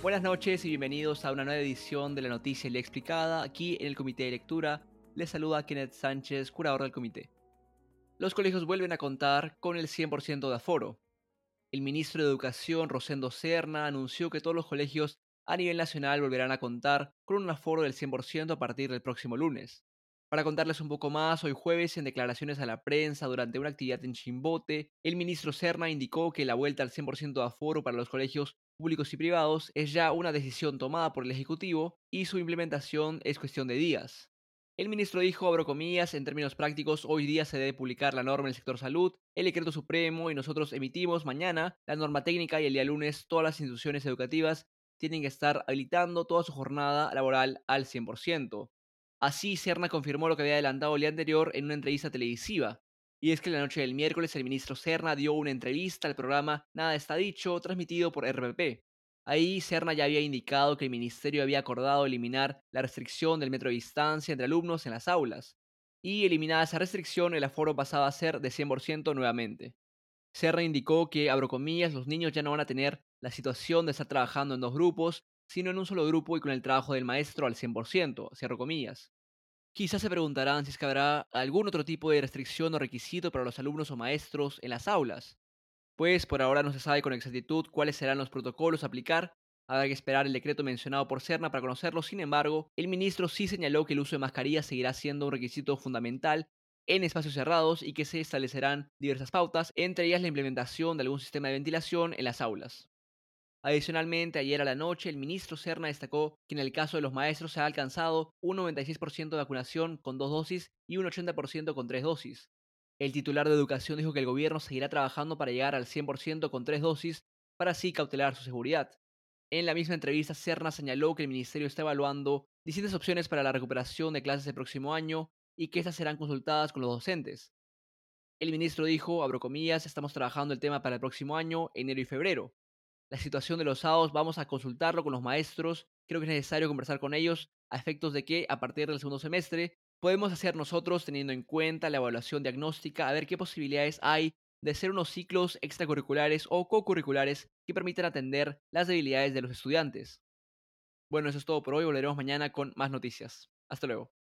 Buenas noches y bienvenidos a una nueva edición de la Noticia Le Explicada. Aquí en el Comité de Lectura les saluda Kenneth Sánchez, curador del comité. Los colegios vuelven a contar con el 100% de aforo. El ministro de Educación, Rosendo Serna, anunció que todos los colegios a nivel nacional volverán a contar con un aforo del 100% a partir del próximo lunes. Para contarles un poco más, hoy jueves, en declaraciones a la prensa durante una actividad en Chimbote, el ministro Serna indicó que la vuelta al 100% de aforo para los colegios públicos y privados es ya una decisión tomada por el Ejecutivo y su implementación es cuestión de días. El ministro dijo, abro comillas, en términos prácticos, hoy día se debe publicar la norma en el sector salud, el decreto supremo y nosotros emitimos mañana la norma técnica y el día lunes todas las instituciones educativas tienen que estar habilitando toda su jornada laboral al 100%. Así, Serna confirmó lo que había adelantado el día anterior en una entrevista televisiva. Y es que la noche del miércoles el ministro Serna dio una entrevista al programa Nada está dicho, transmitido por RPP. Ahí Serna ya había indicado que el ministerio había acordado eliminar la restricción del metro de distancia entre alumnos en las aulas. Y eliminada esa restricción, el aforo pasaba a ser de 100% nuevamente. Serra indicó que, abro comillas, los niños ya no van a tener la situación de estar trabajando en dos grupos, sino en un solo grupo y con el trabajo del maestro al 100%, cierro comillas. Quizás se preguntarán si es que habrá algún otro tipo de restricción o requisito para los alumnos o maestros en las aulas. Pues por ahora no se sabe con exactitud cuáles serán los protocolos a aplicar, habrá que esperar el decreto mencionado por Cerna para conocerlo, sin embargo, el ministro sí señaló que el uso de mascarillas seguirá siendo un requisito fundamental en espacios cerrados y que se establecerán diversas pautas, entre ellas la implementación de algún sistema de ventilación en las aulas. Adicionalmente, ayer a la noche, el ministro Serna destacó que en el caso de los maestros se ha alcanzado un 96% de vacunación con dos dosis y un 80% con tres dosis. El titular de Educación dijo que el gobierno seguirá trabajando para llegar al 100% con tres dosis para así cautelar su seguridad. En la misma entrevista, Serna señaló que el ministerio está evaluando distintas opciones para la recuperación de clases el próximo año y que estas serán consultadas con los docentes. El ministro dijo, abro comillas, estamos trabajando el tema para el próximo año, enero y febrero la situación de los SAOs, vamos a consultarlo con los maestros. Creo que es necesario conversar con ellos a efectos de que a partir del segundo semestre podemos hacer nosotros, teniendo en cuenta la evaluación diagnóstica, a ver qué posibilidades hay de hacer unos ciclos extracurriculares o co-curriculares que permitan atender las debilidades de los estudiantes. Bueno, eso es todo por hoy. Volveremos mañana con más noticias. Hasta luego.